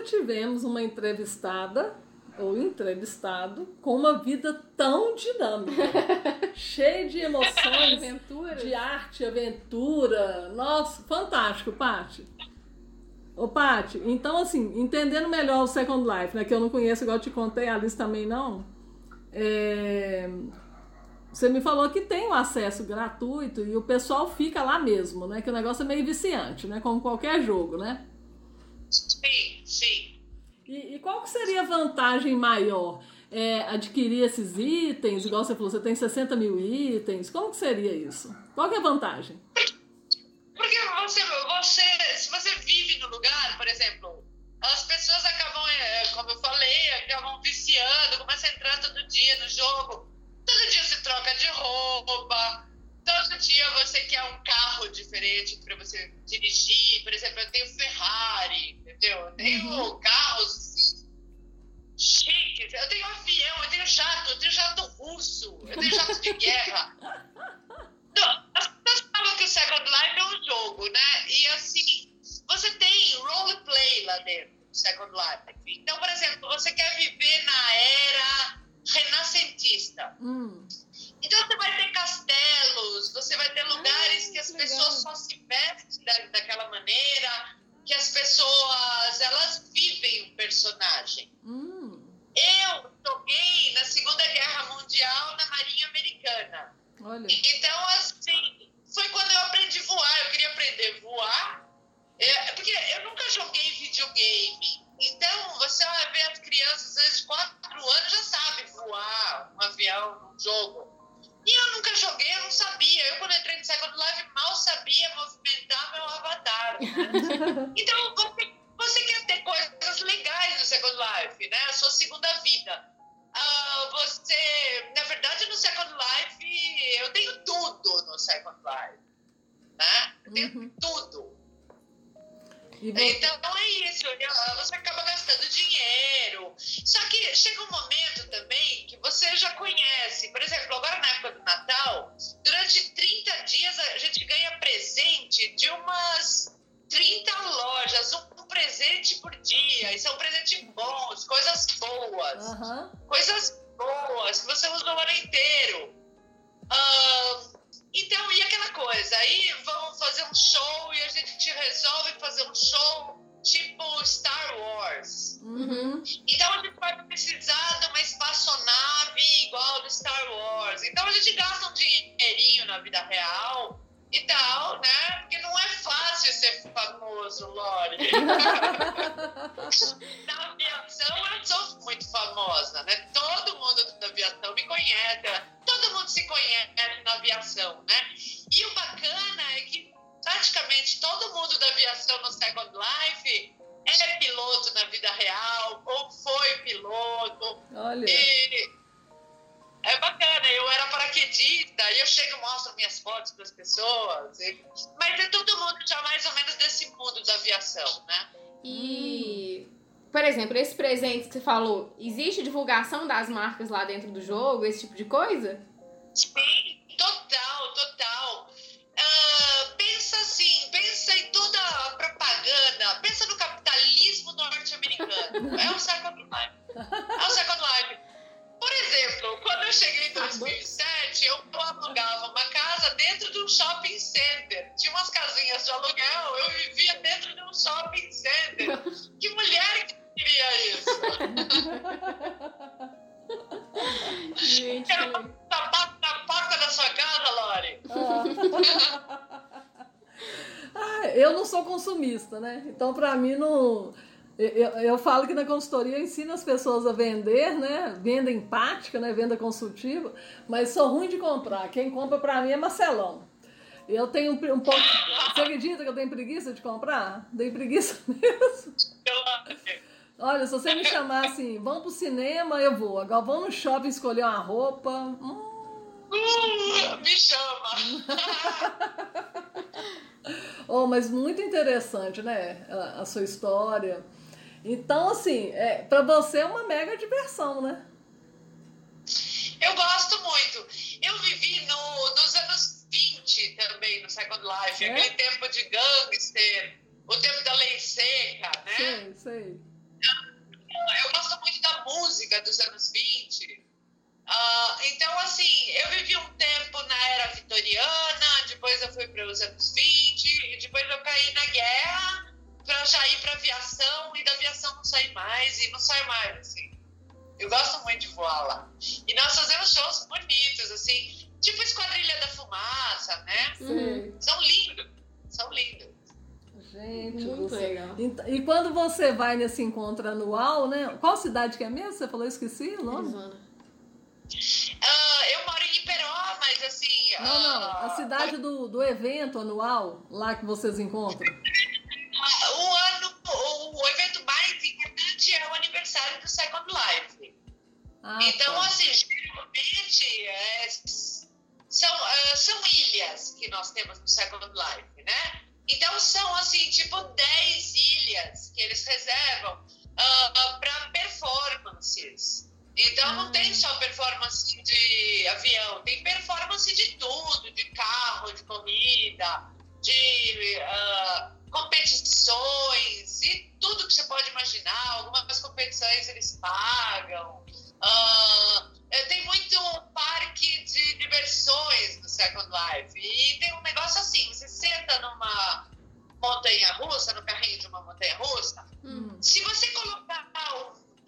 Nunca tivemos uma entrevistada ou entrevistado com uma vida tão dinâmica, cheia de emoções, Aventura. de arte, aventura. Nossa, fantástico, Paty. Ô, Paty, então assim, entendendo melhor o Second Life, né, que eu não conheço, igual eu te contei, a Alice também não, é, você me falou que tem o acesso gratuito e o pessoal fica lá mesmo, né, que o negócio é meio viciante, né, como qualquer jogo, né? Sim, sim. E, e qual que seria a vantagem maior? É, adquirir esses itens, igual você falou, você tem 60 mil itens, como que seria isso? Qual que é a vantagem? Porque você, você, se você vive no lugar, por exemplo, as pessoas acabam, é, como eu falei, acabam viciando, começam a entrar todo dia no jogo. Todo dia você troca de roupa, todo dia você quer um carro diferente para você dirigir. Por exemplo, eu tenho Ferrari, entendeu? Eu tenho carros assim, chiques, eu tenho avião, eu tenho jato, eu tenho jato russo, eu tenho jato de guerra. Não, as pessoas falam que o Second Life é um jogo, né? E assim, você tem roleplay lá dentro do Second Life. Então, por exemplo, você quer viver na era renascentista. Hum, Então você vai ter castelos, você vai ter lugares que as legal. pessoas só se vestem da, daquela maneira, que as pessoas elas vivem personagem. Hum, Eu joguei na Segunda Guerra Mundial na Marinha Americana. olha. Então, assim, foi quando eu aprendi a voar. Eu queria aprender a voar. É, porque eu nunca joguei videogame. Então, você vai ver as crianças, às vezes, de 4 anos, já sabem voar um avião num jogo. E eu nunca joguei, eu não sabia. Eu, quando entrei no Second Life, mal sabia movimentar meu avatar. Né? então, você, você quer ter coisas legais no Second Life, né? A sua segunda vida. Ah, você, na verdade, no Second Life, eu tenho tudo no Second Life. Né? Eu tenho Uhum. tudo. Então é isso, olha, você acaba gastando dinheiro. Só que chega um momento também que você já conhece. Por exemplo, agora na época do Natal, durante 30 dias a gente ganha presente de umas 30 lojas, um presente por dia. E são presentes bons, coisas boas Aham. coisas boas que você usa o ano inteiro. Ahn, então, e aquela coisa? Aí vamos fazer um show e a gente resolve fazer um show tipo Star Wars. Uhum. Então a gente vai precisar de uma espaçonave igual do Star Wars. Então a gente gasta um dinheirinho na vida real e tal, né? Porque não é fácil ser famoso, Lore. Na aviação eu sou muito famosa, né? Todo por exemplo, esse presente que você falou, existe divulgação das marcas lá dentro do jogo, esse tipo de coisa? Sim, total, total. Ah, pensa assim, pensa em toda a propaganda, pensa no capitalismo norte-americano. É o Second Life. É o Second Life. Por exemplo, quando eu cheguei em 2007, eu alugava uma casa dentro de um shopping center. Tinha umas casinhas de aluguel, eu vivia dentro de um shopping center. Que mulher que queria isso? Gente, Quero tapar na porta da sua casa, Lore. Ah, eu não sou consumista, né? Então, pra mim, não. Eu, eu falo que na consultoria eu ensino as pessoas a vender, né? Venda empática, né? Venda consultiva, mas sou ruim de comprar. Quem compra pra mim é Marcelão. Eu tenho um, um pouco. Você acredita que eu tenho preguiça de comprar? Tenho preguiça mesmo. Olha, se você me chamar assim, vamos pro cinema, eu vou. Agora vamos no shopping escolher uma roupa. Hum, Uh, me chama. Oh, mas muito interessante, né? A, a sua história. Então, assim, é, para você é uma mega diversão, né? Eu gosto muito. Eu vivi no, nos anos 20 também, no Second Life. É? Aquele tempo de gangster, o tempo da lei seca, né? Sei, sei. Eu gosto muito da música dos anos 20. Ah, então, assim, eu vivi um tempo na era vitoriana, depois eu fui para os anos 20, e depois eu caí na guerra para já ir para aviação, e da aviação não saí mais, e não saio mais, assim. Eu gosto muito de voar lá. E nós fazemos shows bonitos, assim, tipo Esquadrilha da Fumaça, né? sei. São lindos, são lindos. Gente, Muito você- legal. E quando você vai nesse encontro anual, né? Qual cidade que é mesmo? Você falou, eu esqueci o nome? Ah, eu moro em Iperó, mas assim. Não, não. ah, A cidade do, do evento anual, lá que vocês encontram. O ano, o, o evento mais importante é o aniversário do Second Life. Ah, então, tá. assim, geralmente é, são, ah, são ilhas que nós temos no Second Life, né? Então são assim, tipo 10 ilhas que eles reservam para performances. Então não tem só performance de avião, tem performance de tudo, de carro, de corrida, de ah, competições e tudo que você pode imaginar. Algumas competições eles pagam. Ah, é, tem muito parque de diversões no Second Life. E tem um negócio assim: você senta numa montanha russa, no carrinho de uma montanha russa. Hum. Se você colocar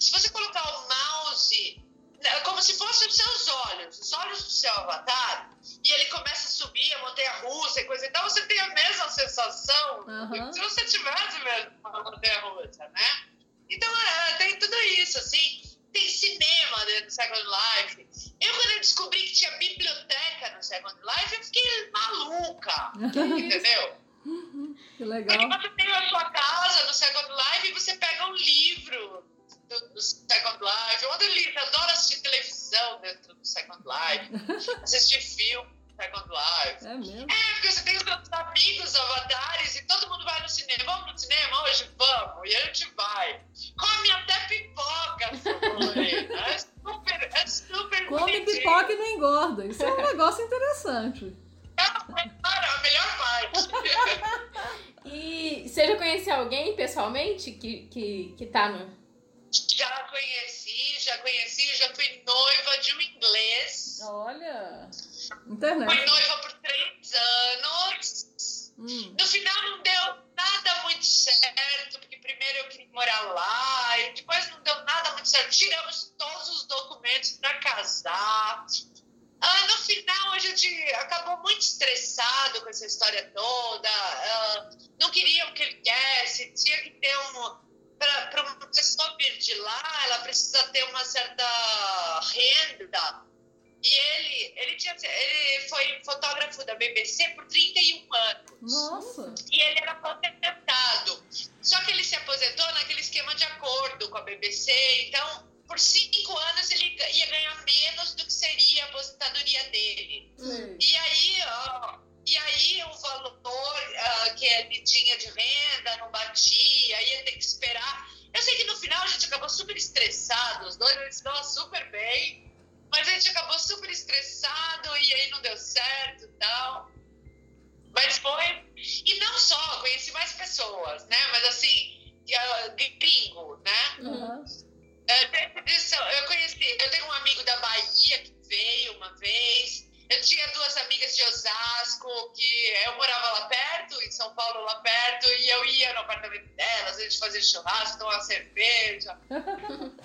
se você colocar o mouse é como se fossem os seus olhos, os olhos do seu avatar, e ele começa a subir a montanha russa e coisa e tal, você tem a mesma sensação Uhum. se você tivesse mesmo uma montanha russa, né? Então é, tem tudo isso, assim. Tem cinema dentro do Second Life. Eu, quando eu descobri que tinha biblioteca no Second Life, eu fiquei maluca. entendeu? Que legal. Porque você tem a sua casa no Second Life e você pega um livro do, do Second Life. Eu adoro, eu adoro assistir televisão dentro do Second Life, assistir filme no Second Life. É mesmo? É, porque você tem os seus amigos avatares e todo mundo vai no cinema. Vamos no cinema hoje? Vamos. E a gente vai. Come até pipoca, É super, é super Come bonitinho. pipoca e não engorda. Isso é um negócio interessante. É a melhor parte. E você já conheceu alguém pessoalmente que, que, que tá no. Já conheci, já conheci, já fui noiva de um inglês. Olha. Fui Internet. noiva por três anos. Hum. No final não deu nada muito certo, porque primeiro eu queria morar lá, e depois não deu nada muito certo. Tiramos todos os documentos para casar. Ah, no final a gente acabou muito estressado com essa história toda. Ah, não queria o que ele quisesse, tinha que ter um. Para uma pessoa vir de lá, ela precisa ter uma certa renda. E ele, ele, tinha, ele foi fotógrafo da BBC por 31 anos. Nossa. E ele era aposentado. Só que ele se aposentou naquele esquema de acordo com a BBC. Então, por cinco anos, ele ia ganhar menos do que seria a aposentadoria dele. Sei. E aí, ó, e aí o valor ah, que ele tinha de renda não batia, ia ter que esperar. Eu sei que no final a gente acabou super estressado, os dois eles davam super bem, mas a gente acabou super estressado e aí não deu certo e tal. Mas foi. E não só, conheci mais pessoas, né? Mas assim, ah, gringo, né? Disso, eu conheci, eu tenho um amigo da Bahia que veio uma vez. Eu tinha duas amigas de Osasco, que eu morava lá perto, em São Paulo lá perto, e eu ia no apartamento delas, a gente fazia churrasco, tomava cerveja.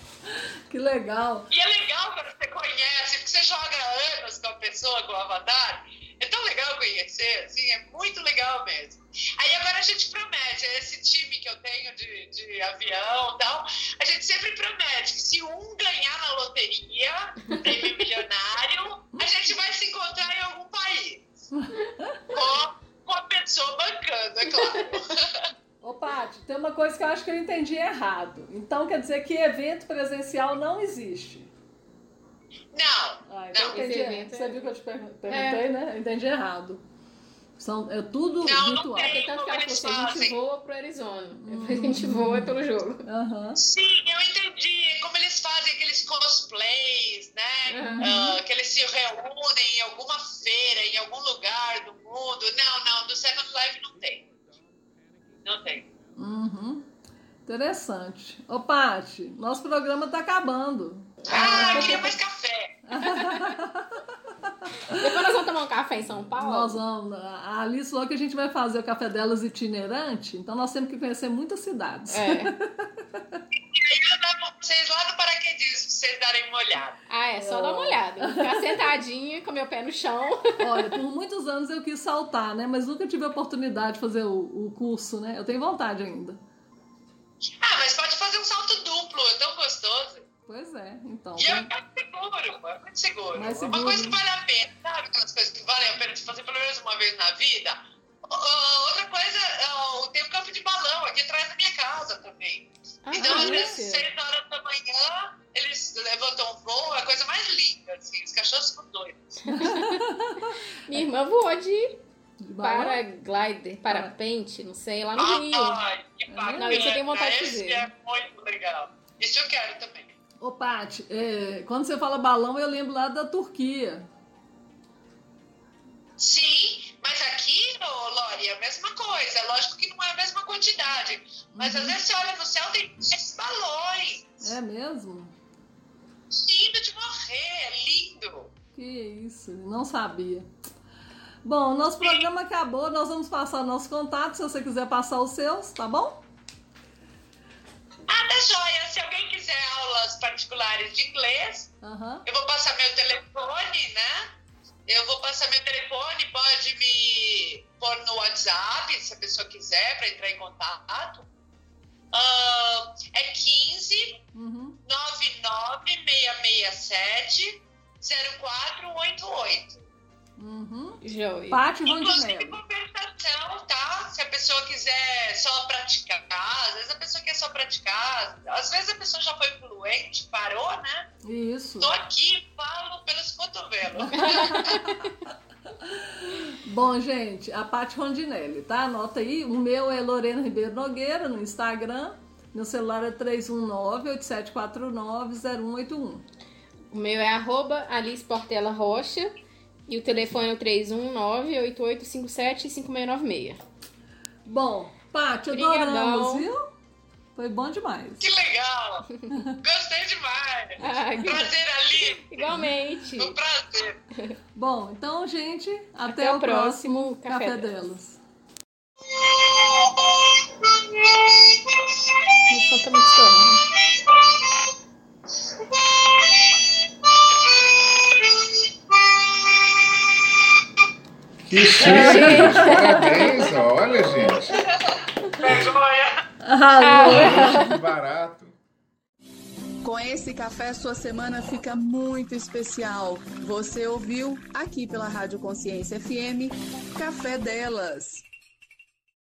Que legal. E é legal quando você conhece, porque você joga anos com a pessoa, com o avatar. É tão legal conhecer, assim, é muito legal mesmo. Aí agora a gente promete, esse time que eu tenho de, de avião e tal, a gente sempre promete que se um ganhar na loteria, prêmio milionário, a gente vai se encontrar em algum país. Com, com a pessoa bancando, é claro. Ô, Paty, tem uma coisa que eu acho que eu entendi errado. Então quer dizer que evento presencial não existe. Não, Ah, então Não, entendi Você é- viu que eu te pergun- perguntei, né? Eu entendi errado. São, é tudo Não, não virtual. tem. Porque tanto que ela falou assim, a gente fazem? voa pro Arizona. A gente voa pelo jogo. Aham. Sim, eu entendi. Como eles fazem aqueles cosplays, né? Uhum. Ah, que eles se reúnem em alguma feira, em algum lugar do mundo. Não, não, do Second Life não tem. Não tem. Uhum. Interessante. Ô, Paty, nosso programa tá acabando. Ah, eu queria mais café. Depois nós vamos tomar um café em São Paulo. Nós vamos. A Alice falou que a gente vai fazer o café delas itinerante, então nós temos que conhecer muitas cidades. É. E aí eu dava pra vocês lá no paraquedismo, pra vocês darem uma olhada. Ah, é só dar uma olhada. Ficar sentadinha com meu pé no chão. Olha, por muitos anos eu quis saltar, né? Mas nunca tive a oportunidade de fazer o, o curso, né? Eu tenho vontade ainda. Ah, mas pode fazer um salto duplo, é tão gostoso. Pois é, então. E é muito seguro, é muito seguro. Mais É uma seguro, coisa que né? vale a pena, sabe? Aquelas coisas que valem a pena de fazer pelo menos uma vez na vida. Ah, outra coisa, ah, tem um campo de balão aqui atrás da minha casa também. Ah, Então, às vezes, seis horas da manhã, eles levantam voo, é a coisa mais linda, assim, os cachorros ficam doidos. Minha irmã voou de De balão? paraglider, parapente, não sei, lá no Rio. Ai, que bacana. Não, isso eu tenho vontade de Esse fazer. é muito legal. Isso eu quero também. Ô, Paty, é, quando você fala balão, eu lembro lá da Turquia. Sim, mas aqui, ô, Lori, é a mesma coisa. Lógico que não é a mesma quantidade. Mas Uhum. às vezes você olha no céu, tem esses balões. É mesmo? Lindo de morrer, é lindo. Que isso, não sabia. Bom, nosso programa acabou, nós vamos passar nossos contatos, se você quiser passar os seus, tá bom? Tá joia. Se alguém quiser aulas particulares de inglês, Aham. eu vou passar meu telefone, né? Eu vou passar meu telefone, pode me pôr no WhatsApp, se a pessoa quiser, para entrar em contato. Ah, é 15 Uhum. 99667 0488. Uhum. Joia. Pátio Inclusive conversação, tá? Se a pessoa quiser só praticar, às vezes a pessoa quer só praticar, às vezes a pessoa já foi fluente, parou, né? Isso. Tô aqui, falo pelos cotovelos. Bom, gente, a Paty Rondinelli, tá? Anota aí. O meu é Lorena Ribeiro Nogueira no Instagram. Meu celular é 319-8749-0181. O meu é arroba Alice Portela Rocha. E o telefone é o 319-8857-5696. Bom, Paty, adoramos, viu? Foi bom demais. Que legal! Gostei demais! Ah, que- Prazer ali! Igualmente. Um prazer! Bom, então, gente, até, Até o próximo próximo Café, Café delas. O som tá Que chique! Parabéns, olha, gente. Vergonha! Ah, Que barato. Com esse café, sua semana fica muito especial. Você ouviu aqui pela Rádio Consciência FM Café Delas.